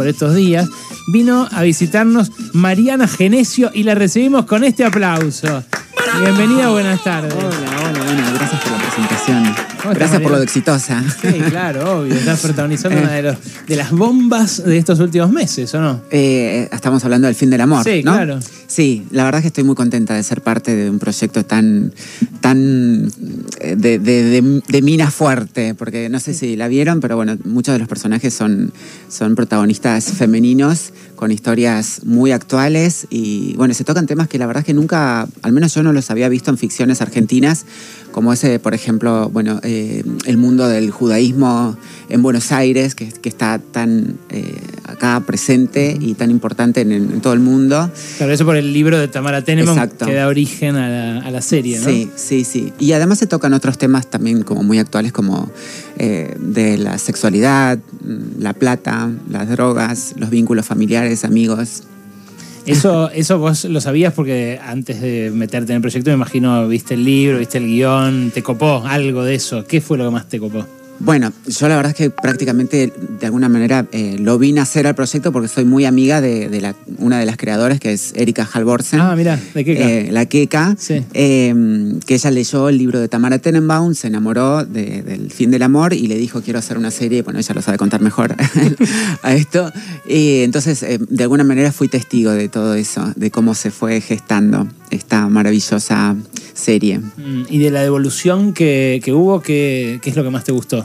por estos días, vino a visitarnos Mariana Genesio y la recibimos con este aplauso. Bienvenida, buenas tardes. Hola, hola, bueno, gracias por la presentación. ¿Cómo estás, Gracias por lo de exitosa. Sí, claro, obvio. Estás protagonizando una de, los- de las bombas de estos últimos meses, ¿o no? Eh, estamos hablando del fin del amor, Sí, ¿no? claro. Sí, la verdad es que estoy muy contenta de ser parte de un proyecto tan, tan eh, de, de- de- mina fuerte, porque no sé si la vieron, pero bueno, muchos de los personajes son, son protagonistas femeninos con historias muy actuales y bueno, se tocan temas que la verdad es que nunca, al menos yo no los había visto en ficciones argentinas, como ese, por ejemplo, bueno, eh, el mundo del judaísmo en Buenos Aires, que, que está tan eh, acá presente y tan importante en, todo el mundo. Claro, eso por el libro de Tamara Tenemon Exacto. que da origen a la, a la serie, ¿no? Sí, sí, sí. Y además se tocan otros temas también como muy actuales como eh, de la sexualidad, mm, la plata, las drogas, los vínculos familiares, amigos. Eso, eso vos lo sabías porque antes de meterte en el proyecto, me imagino, viste el libro, viste el guion, te copó algo de eso. ¿Qué fue lo que más te copó? Bueno, yo la verdad es que prácticamente de alguna manera eh, lo vine a hacer al proyecto porque soy muy amiga de, de la- una de las creadoras que es Erika Halvorsen. Ah, mira, ¿de qué? Eh, la queca, Sí. eh, que ella leyó el libro de Tamara Tenenbaum, se enamoró de- del fin del amor y le dijo quiero hacer una serie, bueno, ella lo sabe contar mejor a esto. Y entonces, eh, de alguna manera fui testigo de todo eso, de cómo se fue gestando esta maravillosa serie. Mm, Y de la devolución que, que hubo, ¿qué, qué es lo que más te gustó?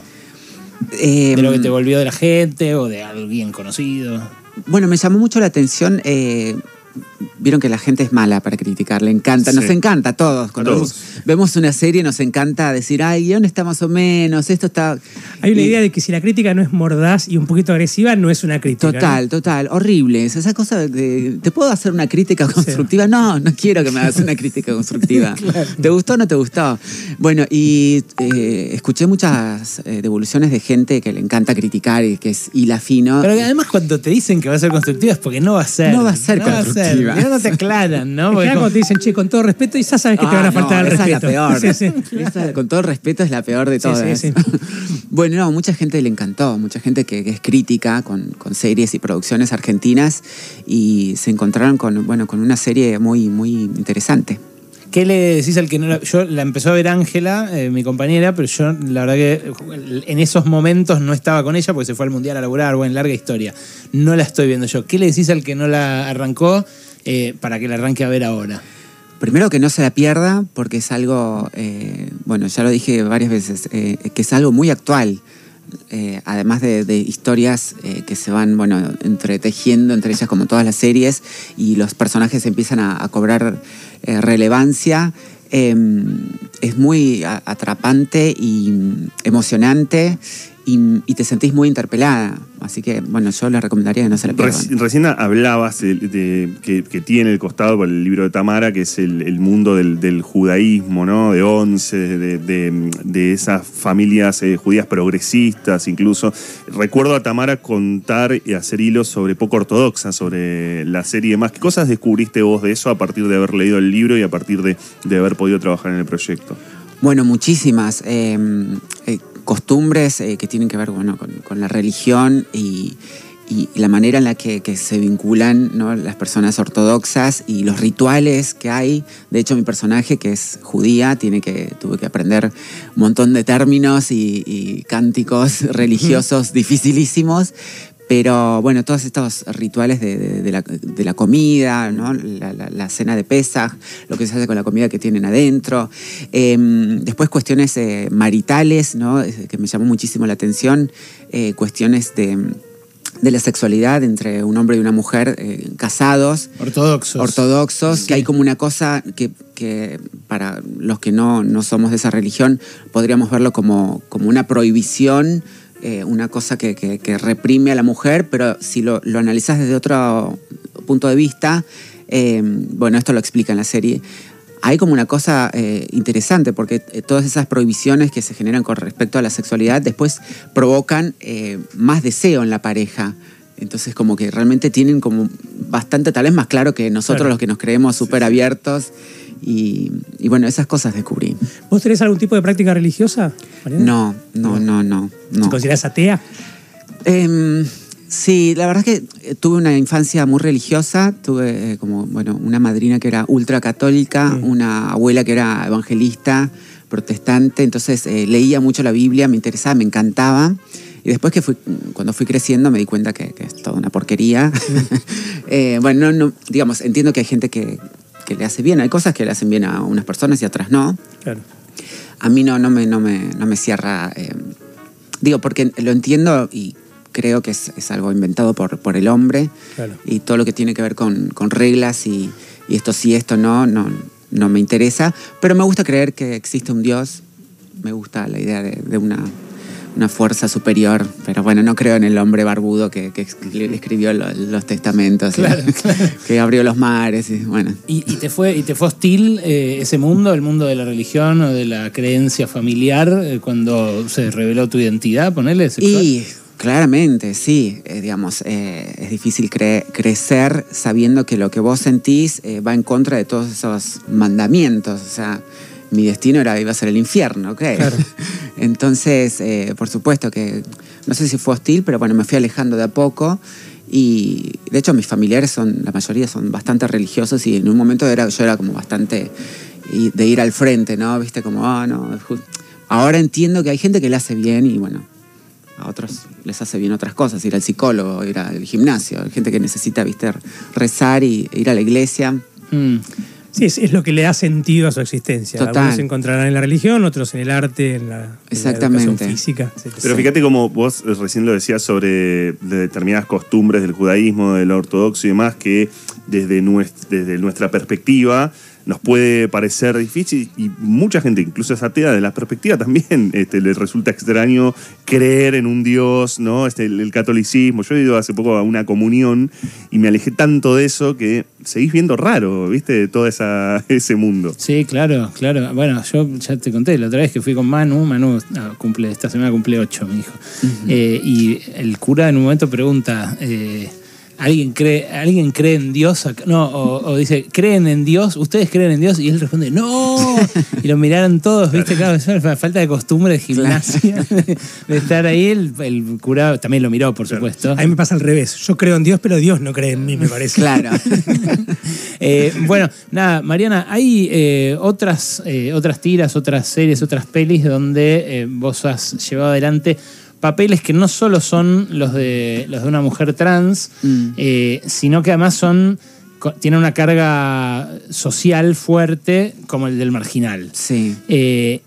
Eh, ¿De lo que te volvió de la gente o de alguien conocido? Bueno, me llamó mucho la atención. eh, Vieron que la gente es mala para criticar, le encanta, nos encanta a todos. Cuando A todos. Vemos, vemos una serie nos encanta decir, ay, guion está más o menos, esto está... Hay una Y- idea de que si la crítica no es mordaz y un poquito agresiva, no es una crítica. Total, total, horrible. Es esa cosa de, ¿te puedo hacer una crítica constructiva? No, no quiero que me hagas una crítica constructiva. ¿Te gustó o no te gustó? Bueno, y eh, escuché muchas eh, devoluciones de gente que le encanta criticar y que es hila fino. Pero además cuando te dicen que va a ser constructiva es porque no va a ser. No va a ser constructiva. Ya no te aclaran, ¿no? ¿no? Porque como- te dicen, che, con todo respeto, y ya sabes que te Ah, van a no, faltar al esa respeto. es la peor. Sí, sí. Esa, con todo respeto, es la peor de Sí, todas. sí, bueno, no, mucha gente le encantó, mucha gente que, que es crítica con, con series y producciones argentinas y se encontraron con, bueno, con una serie muy, muy interesante. ¿Qué le decís al que no la... Yo la empezó a ver Ángela, eh, mi compañera, pero yo la verdad que eh, en esos momentos no estaba con ella porque se fue al Mundial a laburar, bueno, larga historia. No la estoy viendo yo. ¿Qué le decís al que no la arrancó eh, para que la arranque a ver ahora? Primero que no se la pierda, porque es algo, eh, bueno, ya lo dije varias veces, eh, que es algo muy actual. Además de, historias que se van, bueno, entretejiendo entre ellas como todas las series y los personajes empiezan a, cobrar relevancia, es muy atrapante y mm, emocionante y, y te sentís muy interpelada. Así que, bueno, yo les recomendaría que no se la pierdan. Reci- recién hablabas de, de- que, que tiene el costado por el libro de Tamara, que es el, el mundo del, del judaísmo, ¿no? De once, de, de- de esas familias eh, judías progresistas, incluso. Recuerdo a Tamara contar y hacer hilos sobre poco ortodoxa, sobre la serie y demás. ¿Qué cosas descubriste vos de eso a partir de haber leído el libro y a partir de, de haber podido trabajar en el proyecto? Bueno, muchísimas eh, costumbres eh, que tienen que ver bueno, con, la religión y, la manera en la que, se vinculan las personas ortodoxas y los rituales que hay. De hecho, mi personaje, que es judía, tiene que, tuve que aprender un montón de términos y, y cánticos religiosos dificilísimos. Pero bueno, todos estos rituales de, de- de la, de la comida, ¿no? la, la- la cena de Pesaj, lo que se hace con la comida que tienen adentro. Eh, después cuestiones eh, maritales, ¿no? Que me llamó muchísimo la atención. Eh, cuestiones de, la sexualidad entre un hombre y una mujer eh, casados Ortodoxos. ortodoxos, Sí. que hay como una cosa que, que para los que no, no somos de esa religión podríamos verlo como, como una prohibición, eh, una cosa que, que- que reprime a la mujer, pero si lo, lo analizás desde otro punto de vista, eh, bueno, esto lo explica en la serie. Hay como una cosa eh, interesante porque todas esas prohibiciones que se generan con respecto a la sexualidad después provocan eh, más deseo en la pareja. Entonces como que realmente tienen como bastante, tal vez más claro que nosotros Claro. los que nos creemos súper abiertos. Y, y bueno, esas cosas descubrí. ¿Vos tenés algún tipo de práctica religiosa? Mariana? No, no, no, no. ¿Te considerás atea? Em, Sí, la verdad es que tuve una infancia muy religiosa, tuve eh, como, bueno, una madrina que era ultracatólica, Mm. una abuela que era evangelista, protestante, entonces eh, leía mucho la Biblia, me interesaba, me encantaba. Y después que fui, cuando fui creciendo me di cuenta que, que es toda una porquería. Eh, bueno, no, no, digamos, entiendo que hay gente que, que le hace bien, hay cosas que le hacen bien a unas personas y a otras no. Claro. A mí no, no, me, no, me, no me cierra. eh, digo, porque lo entiendo y creo que es, es algo inventado por, por el hombre. Claro. Y todo lo que tiene que ver con, con reglas y, y esto sí, esto no, no, no me interesa. Pero me gusta creer que existe un Dios. Me gusta la idea de, de una, una fuerza superior. Pero bueno, no creo en el hombre barbudo que, que escri- escribió lo- los testamentos. y Que abrió los mares. Y, bueno. ¿Y, y te fue, ¿Y te fue hostil eh, ese mundo, el mundo de la religión o de la creencia familiar, eh, cuando se reveló tu identidad, ponele? sexual? Y claramente, sí, eh, digamos, eh, es difícil cre- crecer sabiendo que lo que vos sentís eh, va en contra de todos esos mandamientos. O sea, mi destino era iba a ser el infierno, ¿ok? Claro. Entonces, eh, por supuesto que, no sé si fue hostil, pero bueno, me fui alejando de a poco. Y de hecho mis familiares son, la mayoría son bastante religiosos y en un momento era, yo era como bastante de ir al frente, ¿no? Viste, como, ah, no. ju- Ahora entiendo que hay gente que le hace bien y bueno, a otros les hace bien otras cosas, ir al psicólogo, ir al gimnasio, hay gente que necesita, viste, rezar y ir a la iglesia. Mm. Sí, es, es lo que le da sentido a su existencia. Total. Algunos se encontrarán en la religión, otros en el arte, en la, en la Exactamente. educación física. etcétera. Pero fíjate como vos eh, recién lo decías sobre de determinadas costumbres del judaísmo, del ortodoxo y demás, que desde, nues- desde nuestra perspectiva nos puede parecer difícil y mucha gente, incluso es atea, de la perspectiva también este, le resulta extraño creer en un Dios, ¿no? Este, el, el catolicismo. Yo he ido hace poco a una comunión y me alejé tanto de eso que seguís viendo raro, ¿viste? Todo esa, ese mundo. Sí, claro, claro. Bueno, yo ya te conté la otra vez que fui con Manu. Manu ah, cumple, esta semana cumple ocho, mi hijo. Eh, y el cura en un momento pregunta. eh, ¿Alguien cree, ¿Alguien cree en Dios? No, o, o dice, ¿creen en Dios? ¿Ustedes creen en Dios? Y él responde, ¡No! Y lo miraron todos, ¿viste? Claro, es la falta de costumbre de gimnasia, de estar ahí. El, el cura también lo miró, por supuesto. A mí me pasa al revés. Yo creo en Dios, pero Dios no cree en mí, me parece. Claro. Eh, bueno, nada, Mariana, hay eh, otras, eh, otras tiras, otras series, otras pelis donde vos has llevado adelante papeles que no solo son los de, los de una mujer trans, Mm. eh, sino que además son tienen una carga social fuerte como el del marginal. Sí. Eh,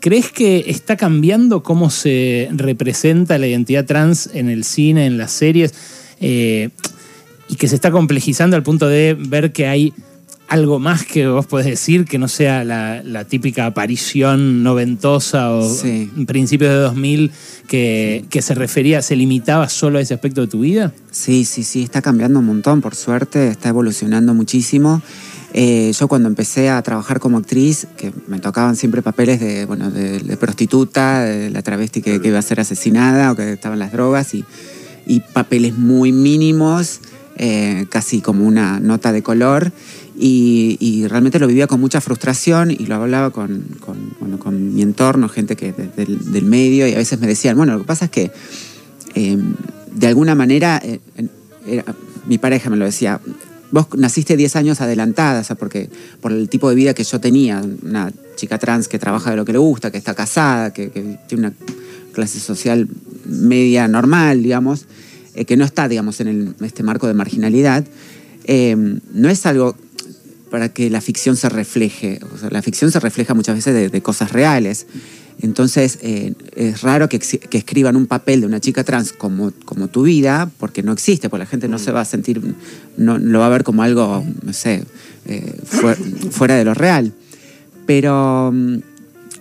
¿Crees que está cambiando cómo se representa la identidad trans en el cine, en las series? Eh, y que se está complejizando al punto de ver que hay algo más que vos podés decir que no sea la, la típica aparición noventosa o Sí. principios de 2000 que, que se refería, se limitaba solo a ese aspecto de tu vida? Sí, sí, sí, está cambiando un montón, por suerte, está evolucionando muchísimo. Eh, yo cuando empecé a trabajar como actriz, que me tocaban siempre papeles de, bueno, de, de prostituta, de la travesti que, que iba a ser asesinada o que estaba en las drogas y, y papeles muy mínimos, eh, casi como una nota de color. Y, realmente lo vivía con mucha frustración y lo hablaba con, bueno, con mi entorno, gente que de- del, medio, y a veces me decían, bueno, lo que pasa es que eh, de alguna manera, eh, mi pareja me lo decía, vos naciste 10 años adelantada, o sea, porque por el tipo de vida que yo tenía, una chica trans que trabaja de lo que le gusta, que está casada, que, tiene una clase social media normal, digamos, eh, que no está, digamos, en el- este marco de marginalidad, eh, no es algo para que la ficción se refleje. O sea, la ficción se refleja muchas veces de, cosas reales. Entonces, eh, es raro que, escriban un papel de una chica trans como, como tu vida, porque no existe, porque la gente no se va a sentir, no lo va a ver como algo, no sé, eh, fuer- fuera de lo real. Pero mm,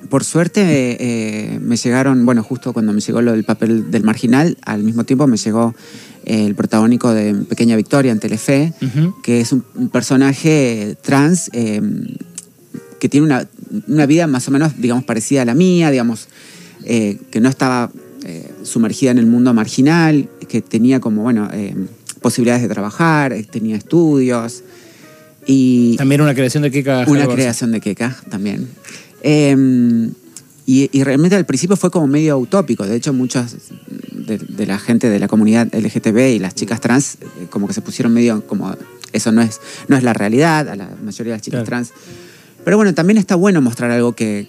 por suerte eh, me llegaron, bueno, justo cuando me llegó lo del papel del marginal, al mismo tiempo me llegó el protagónico de Pequeña Victoria en Telefe, que es un, un personaje trans eh, que tiene una, una vida más o menos, digamos, parecida a la mía, digamos, eh, que no estaba eh, sumergida en el mundo marginal, que tenía como, bueno, eh, posibilidades de trabajar, eh, tenía estudios. Y, También una creación de Kika una creación de Keka también. Eh, y, y realmente al principio fue como medio utópico. De hecho, muchos de, de la gente de la comunidad LGTB y las chicas trans eh, como que se pusieron medio como eso no es, no es la realidad a la mayoría de las chicas Claro. trans. Pero bueno, también está bueno mostrar algo que,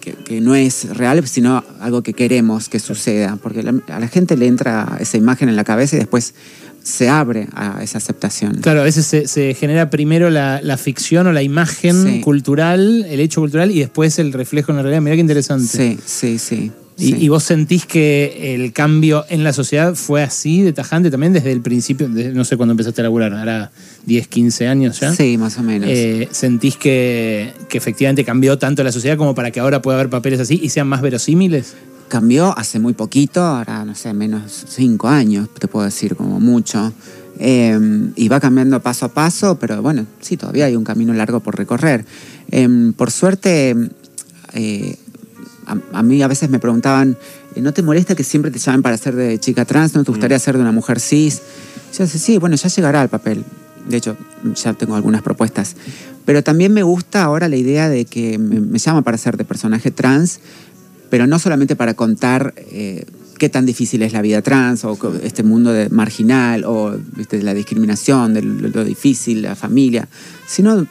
que, que no es real, sino algo que queremos que suceda, porque la- a la gente le entra esa imagen en la cabeza y después se abre a esa aceptación. Claro, a veces se, se genera primero la, la ficción o la imagen Sí. cultural, el hecho cultural, y después el reflejo en la realidad. Mirá qué interesante. Sí, sí, sí. Y, sí. y vos sentís que el cambio en la sociedad fue así de tajante también desde el principio, no sé cuándo empezaste a laburar, ahora 10, 15 años ya. Sí, más o menos. Eh, ¿Sentís que, que efectivamente cambió tanto la sociedad como para que ahora pueda haber papeles así y sean más verosímiles? Cambió hace muy poquito, ahora no sé, menos cinco años, te puedo decir, como mucho. Eh, y va cambiando paso a paso, pero bueno, sí, todavía hay un camino largo por recorrer. Eh, por suerte, eh, a, a mí a veces me preguntaban, eh, ¿no te molesta que siempre te llamen para ser de chica trans? ¿No te gustaría ser de una mujer cis? Yo decía, sí, bueno, ya llegará el papel. De hecho, ya tengo algunas propuestas. Pero también me gusta ahora la idea de que me, me llama para ser de personaje trans, pero no solamente para contar eh, qué tan difícil es la vida trans o este mundo de marginal o ¿viste? la discriminación, de lo, lo difícil, la familia, sino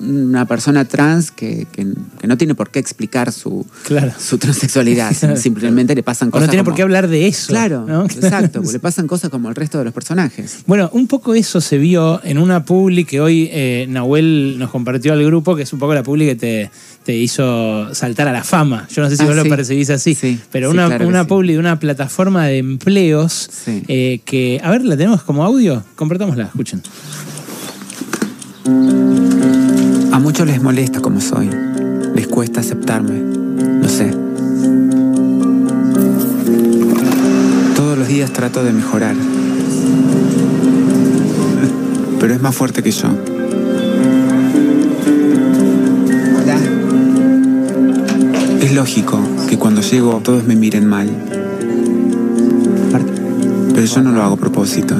una persona trans que, que- que no tiene por qué explicar su, Claro. su transexualidad, simplemente le pasan O cosas no tiene como- por qué hablar de eso. Claro, ¿no? exacto, le pasan cosas como el resto de los personajes. Bueno, un poco eso se vio en una publi que hoy eh, Nahuel nos compartió al grupo, que es un poco la publi que te, te hizo saltar a la fama. Yo no sé si Ah, vos lo percibís así, Sí, pero sí, una, claro una publi de una plataforma de empleos eh, que, a ver, ¿la tenemos como audio? Compartámosla, escuchen. Muchos les molesta como soy, les cuesta aceptarme, lo sé. Todos los días trato de mejorar, pero es más fuerte que yo. Es lógico que cuando llego todos me miren mal, pero yo no lo hago a propósito.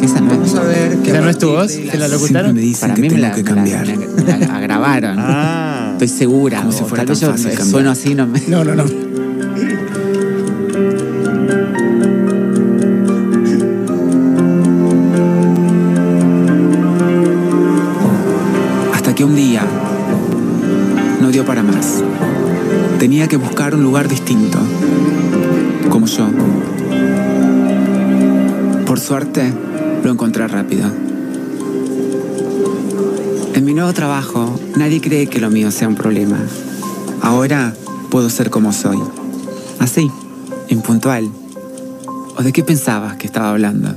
Vamos a ver ¿Esa no es tu voz? ¿Te la locutaron? me dicen Para mí me la, me la- me la- me la grabaron. Ah. Estoy segura. Como si o fuera tal vez yo cambiar. sueno así, no me... No, no, no. Hasta que un día no dio para más. Tenía que buscar un lugar distinto, como yo. Por suerte, lo encontré rápido. En mi nuevo trabajo, nadie cree que lo mío sea un problema. Ahora puedo ser como soy. Así, impuntual. ¿O de qué pensabas que estaba hablando?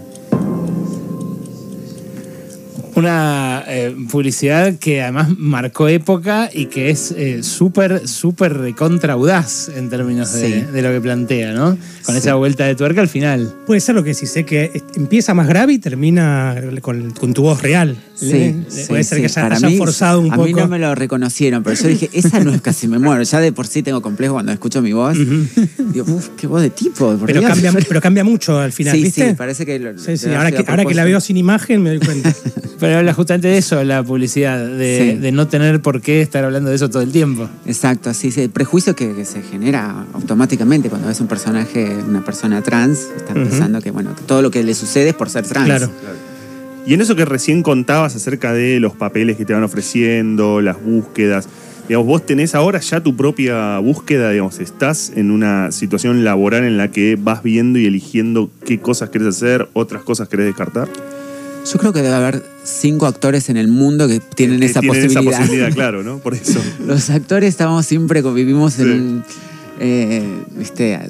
Una eh, publicidad que además marcó época y que es eh, súper, súper recontra audaz en términos de, Sí. de lo que plantea, ¿no? Con Sí. esa vuelta de tuerca al final. Puede ser lo que sí sé que es- empieza más grave y termina con, con tu voz real. Sí, ¿Eh? sí, Puede ser sí. que haya, mí, forzado un a poco. mí no me lo reconocieron, pero yo dije, esa no es casi me muero. Ya de por sí tengo complejo cuando escucho mi voz. Digo, uff, qué voz de tipo. pero, Dios". cambia, pero cambia mucho al final, sí, ¿viste? sí, parece que... lo- Sí, sí, ahora, que, a ahora que la veo sin imagen me doy cuenta. Pero habla justamente de eso, la publicidad, de, Sí. de no tener por qué estar hablando de eso todo el tiempo. Exacto, sí, sí. El prejuicio que, que se genera automáticamente cuando ves un personaje, una persona trans, estás Ujú. pensando que, bueno, que todo lo que le sucede es por ser trans. Claro. Y en eso que recién contabas acerca de los papeles que te van ofreciendo, las búsquedas, digamos, vos tenés ahora ya tu propia búsqueda, digamos, estás en una situación laboral en la que vas viendo y eligiendo qué cosas querés hacer, otras cosas querés descartar. Yo creo que debe haber cinco actores en el mundo que tienen, Que esa, tienen posibilidad. esa posibilidad, claro, ¿no? Por eso. Los actores estamos siempre, vivimos Sí. en un, eh, viste, a,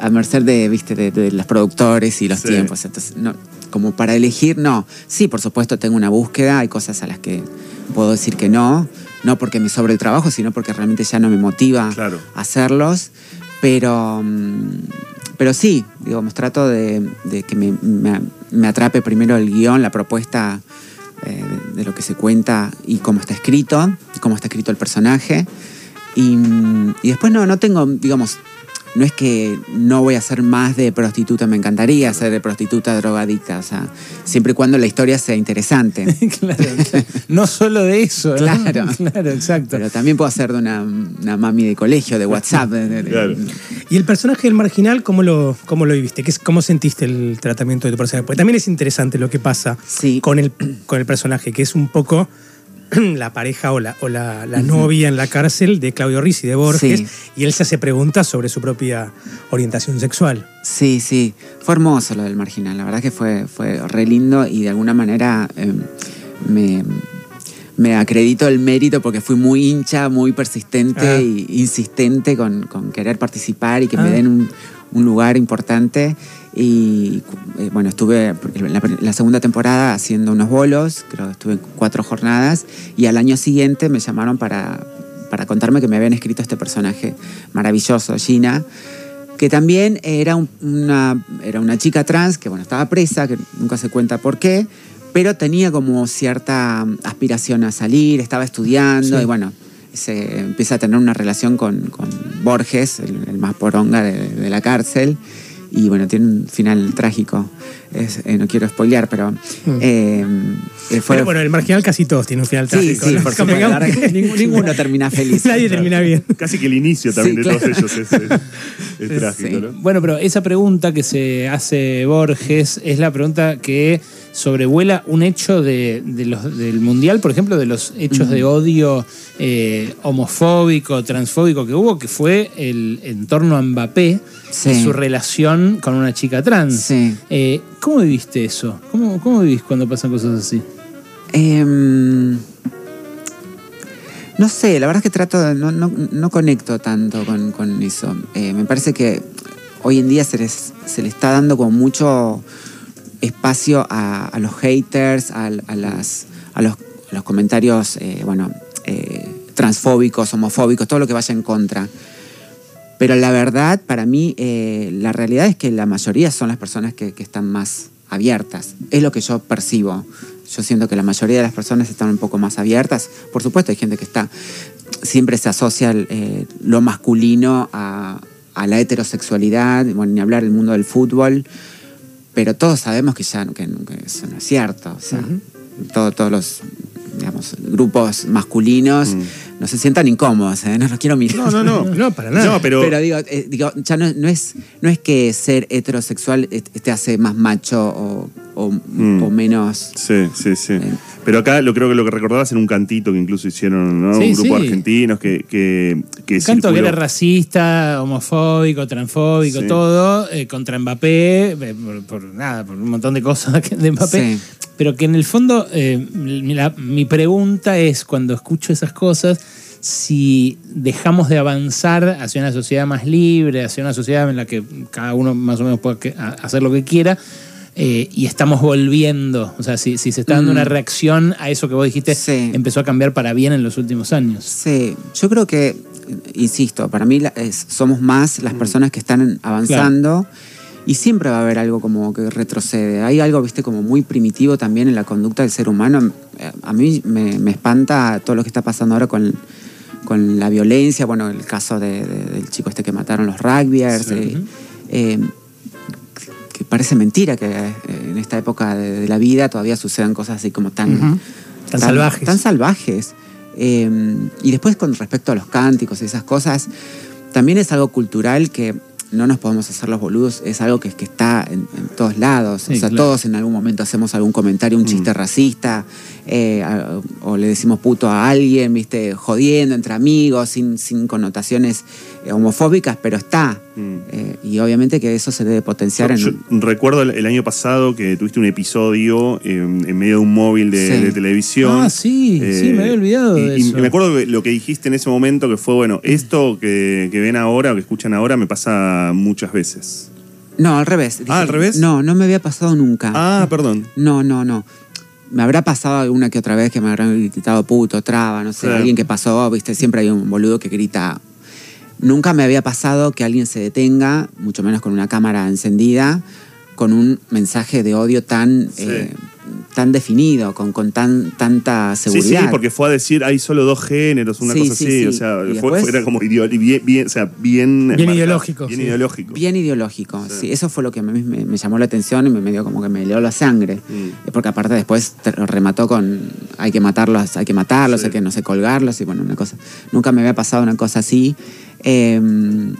a merced de, viste, de, de los productores y los Sí. tiempos. Entonces, no, como para elegir, no. Sí, por supuesto, tengo una búsqueda, hay cosas a las que puedo decir que no, no porque me sobre el trabajo, sino porque realmente ya no me motiva Claro. hacerlos. Pero, mm, pero sí, digamos, trato de, de que me, me- me atrape primero el guion, la propuesta eh, de, lo que se cuenta y cómo está escrito, cómo está escrito el personaje. Y, mm, y después no, no tengo, digamos, no es que no voy a ser más de prostituta, me encantaría ser de prostituta drogadicta, o sea, siempre y cuando la historia sea interesante. claro, no solo de eso. ¿no? Claro. claro, exacto. Pero también puedo ser de una, una mami de colegio, de WhatsApp. de- de- de- Claro. ¿Y el personaje del marginal, cómo lo, cómo lo viviste? ¿Qué es- ¿Cómo sentiste el tratamiento de tu personaje? Porque también es interesante lo que pasa Sí. con, el, con el personaje, que es un poco la pareja o la, o la, la novia en la cárcel de Claudio Rizzi, de Borges, Sí. y él se hace preguntas sobre su propia orientación sexual. Sí, sí. Fue hermoso lo del marginal. La verdad que fue, fue re lindo y de alguna manera eh, me, me acredito el mérito porque fui muy hincha, muy persistente Ah. e insistente con, con querer participar y que Ah. me den un, un lugar importante. Y eh, bueno, estuve la, la segunda temporada haciendo unos bolos, creo que estuve cuatro jornadas, y al año siguiente me llamaron para, para contarme que me habían escrito este personaje maravilloso, Gina, que también era, un- una, era una chica trans que bueno, estaba presa, que nunca se cuenta por qué, pero tenía como cierta aspiración a salir, estaba estudiando Sí. y bueno, se empieza a tener una relación con, con Borges, el, más poronga de la cárcel, y bueno, tiene un final trágico. Es- eh, no quiero spoilear, pero eh, eh, fue... Pero bueno, el marginal casi todos tiene un final sí, trágico. ninguno termina feliz. Nadie termina bien. Casi que el inicio también Sí, de todos ellos es, es- es trágico, Sí. ¿no? Bueno, pero esa pregunta que se hace Borges es la pregunta que sobrevuela un hecho de, de los, del Mundial, por ejemplo, de los hechos de odio eh, homofóbico, transfóbico que hubo, que fue el en torno a Mbappé Sí. y su relación con una chica trans. Sí. Eh, ¿Cómo viviste eso? ¿Cómo, ¿Cómo vivís cuando pasan cosas así? Em, no sé, la verdad es que trato no, no, no conecto tanto con, con eso. Eh, me parece que hoy en día se les, se le está dando como mucho espacio a, a los haters, a, a las, a, los, los comentarios, eh, bueno, transfóbicos, homofóbicos, todo lo que vaya en contra. Pero la verdad, para mí, eh, la realidad es que la mayoría son las personas que, que están más abiertas. Es lo que yo percibo. Yo siento que la mayoría de las personas están un poco más abiertas. Por supuesto, hay gente que está. Siempre se asocia eh, lo masculino a, a la heterosexualidad, bueno, ni hablar del mundo del fútbol. Pero todos sabemos que ya que, que eso no es cierto. O sea, todo- todos los digamos, grupos masculinos no se sientan incómodos. ¿eh? No los quiero mirar. No, no, no. No, para nada. No, pero, Pero, digo, eh, digo, ya no, no es, no es que ser heterosexual te hace más macho o, o- Mm. o menos. Sí, sí, sí. Eh. Pero acá lo creo que lo que recordabas en un cantito que incluso hicieron ¿no? Sí, un grupo de sí. argentinos que, que, que Canto que era racista, homofóbico, transfóbico, Sí. todo, eh, contra Mbappé, eh, por, por nada, por un montón de cosas de Mbappé. Pero que en el fondo, eh, mi, la- mi pregunta es, cuando escucho esas cosas, si dejamos de avanzar hacia una sociedad más libre, hacia una sociedad en la que cada uno más o menos a- hacer lo que quiera, eh, y estamos volviendo, o sea, si, si se está dando Mm. una reacción a eso que vos dijiste, Sí. empezó a cambiar para bien en los últimos años. Sí, yo creo que, insisto, para mí es- somos más las personas que están avanzando y siempre va a haber algo como que retrocede. Hay algo, viste, como muy primitivo también en la conducta del ser humano. Eh, A mí me, me espanta todo lo que está pasando ahora con, con la violencia, bueno, el caso de- de- del chico este que mataron los rugbyers. Sí. eh, eh, que parece mentira que en esta época de, de la vida todavía sucedan cosas así como tan. Tan salvajes. Tan salvajes. Eh, y después con respecto a los cánticos y esas cosas, también es algo cultural que no nos podemos hacer los boludos, es algo que, que está en, en todos lados. Sí, o sea, claro. todos en algún momento hacemos algún comentario, un chiste racista, eh, a- o le decimos puto a alguien, viste, jodiendo entre amigos, sin, sin connotaciones homofóbicas, pero está. Mm. Eh, y obviamente que eso se debe potenciar Yo, en... yo recuerdo el, el año pasado que tuviste un episodio eh, en medio de un móvil de, Sí. de televisión. Ah, sí, sí, me había olvidado y, de y eso. me acuerdo lo que dijiste en ese momento que fue, bueno, esto que, que ven ahora o que escuchan ahora me pasa muchas veces. No, al revés. Ah, ¿al revés? No, no me había pasado nunca. Ah, perdón. No, no, no. Me habrá pasado alguna que otra vez que me habrán gritado puto, traba, no sé, Claro. alguien que pasó, viste, siempre hay un boludo que grita. Nunca me había pasado que alguien se detenga, mucho menos con una cámara encendida, con un mensaje de odio tan, Sí. eh, tan definido, con, con tan, tanta Sí, sí, seguridad. porque fue a decir hay solo dos géneros, una Sí, cosa sí, así. sí. O sea, Y fue, era como ideo- bien, bien, o sea, bien, marcado, ideológico, Bien sí. ideológico. Bien ideológico, Sí. sí. Eso fue lo que a mí me, me llamó la atención y me dio como que me leó la sangre. Mm. Porque aparte después te- remató con hay que matarlos, hay que matarlos, Sí. hay que no sé colgarlos y bueno, una cosa. Nunca me había pasado una cosa así. Eh,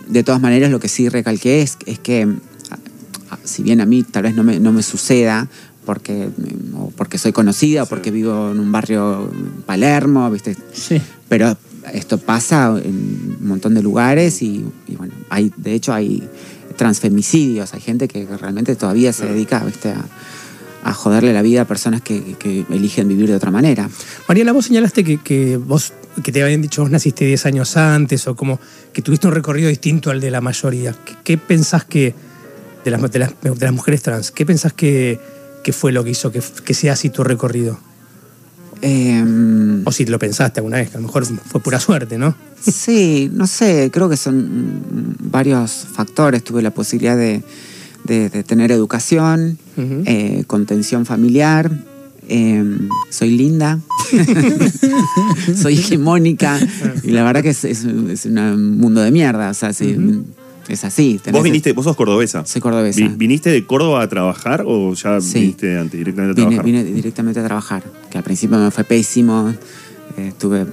de todas maneras, lo que sí recalqué es, es que a- a- si bien a mí tal vez no me, no me suceda porque, mm, o porque soy conocida o porque vivo en un barrio Palermo, ¿viste? Sí. Pero esto pasa en un montón de lugares y, y bueno, hay, de hecho hay transfemicidios, hay gente que realmente todavía se dedica ¿viste? A, a joderle la vida a personas que, que eligen vivir de otra manera. Mariana, vos señalaste que, que vos, que te habían dicho vos naciste 10 años antes o como que tuviste un recorrido distinto al de la mayoría. ¿Qué, qué pensás que, de las, de, las, de las mujeres trans, qué pensás que, que fue lo que hizo que, que sea así tu recorrido? Eh, O si lo pensaste alguna vez, que a lo mejor fue pura suerte, ¿no? sí, no sé, creo que son varios factores. Tuve la posibilidad de, de- de tener educación, eh, contención familiar. Eh, soy linda, soy hegemónica y la verdad que es, es- es un mundo de mierda, o sea, sí, es así. tenés- Vos viniste, vos sos cordobesa. Soy cordobesa. Vi- ¿Viniste de Córdoba a trabajar o ya Sí. viniste antes, directamente a Vine, trabajar? vine directamente a trabajar, que al principio me fue pésimo. eh, estuve,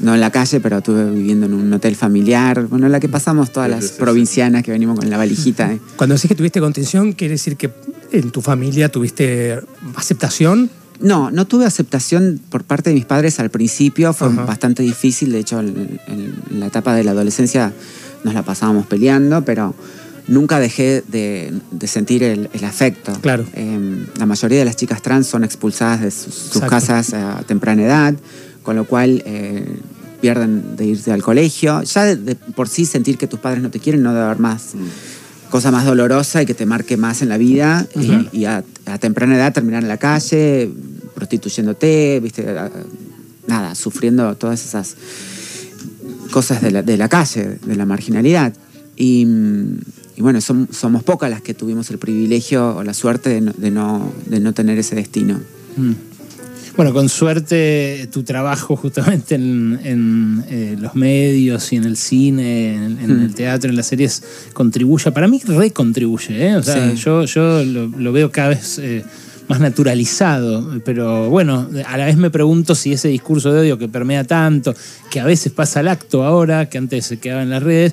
no en la calle, pero estuve viviendo en un hotel familiar. Bueno, la que pasamos todas las sí, sí, provincianas que venimos con la valijita. eh. Cuando decís que tuviste contención, ¿quiere decir que en tu familia tuviste aceptación? No, no tuve aceptación por parte de mis padres al principio, fue Ajá. bastante difícil, de hecho en, en la etapa de la adolescencia nos la pasábamos peleando, pero nunca dejé de, de sentir el, el afecto. Claro. Eh, la mayoría de las chicas trans son expulsadas de sus, casas a temprana edad, con lo cual eh, pierden de irse al colegio. Ya de, de por sí sentir que tus padres no te quieren no debe haber más cosa más dolorosa y que te marque más en la vida y- y, a, a temprana edad terminar en la calle prostituyéndote, viste, nada, sufriendo todas esas cosas de la, de la calle, de la marginalidad. Y, y bueno, som- somos pocas las que tuvimos el privilegio o la suerte de no, de no, de no tener ese destino. Mm. Bueno, con suerte tu trabajo justamente en, en, eh, los medios y en el cine, en, en Mm. el teatro, en las series, contribuye. Para mí recontribuye, ¿eh? O sea, Sí. yo, yo lo, lo veo cada vez eh, más naturalizado, pero bueno, a la vez me pregunto si ese discurso de odio que permea tanto, que a veces pasa al acto ahora, que antes se quedaba en las redes,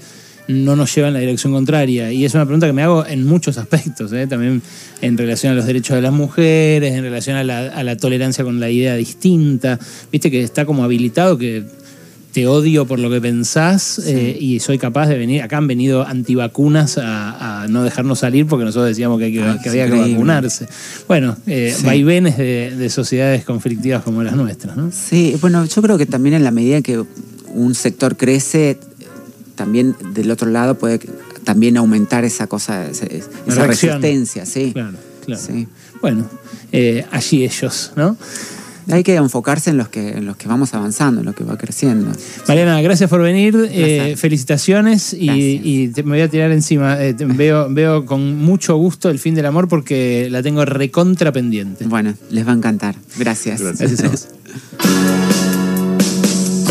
no nos lleva en la dirección contraria. Y es una pregunta que me hago en muchos aspectos, ¿eh? también en relación a los derechos de las mujeres, en relación a la, a la tolerancia con la idea distinta. Viste que está como habilitado que te odio por lo que pensás eh, y soy capaz de venir. Acá han venido antivacunas a, a no dejarnos salir porque nosotros decíamos que, hay que, Ay, que es había que vacunarse. Bueno, eh, Sí. vaivenes de, de sociedades conflictivas como las nuestras, ¿no? Sí, bueno, yo creo que también en la medida que un sector crece, también del otro lado puede también aumentar esa cosa, esa, resistencia, sí. Claro, claro. Sí. Bueno, eh, allí ellos, ¿no? Hay que enfocarse en los que, en los que vamos avanzando, en lo que va creciendo. Mariana, gracias por venir. eh, felicitaciones y, Gracias. y te- me voy a tirar encima. Eh, te- veo, veo con mucho gusto el fin del amor porque la tengo recontra pendiente. Bueno, les va a encantar. Gracias. Gracias. Gracias a vos.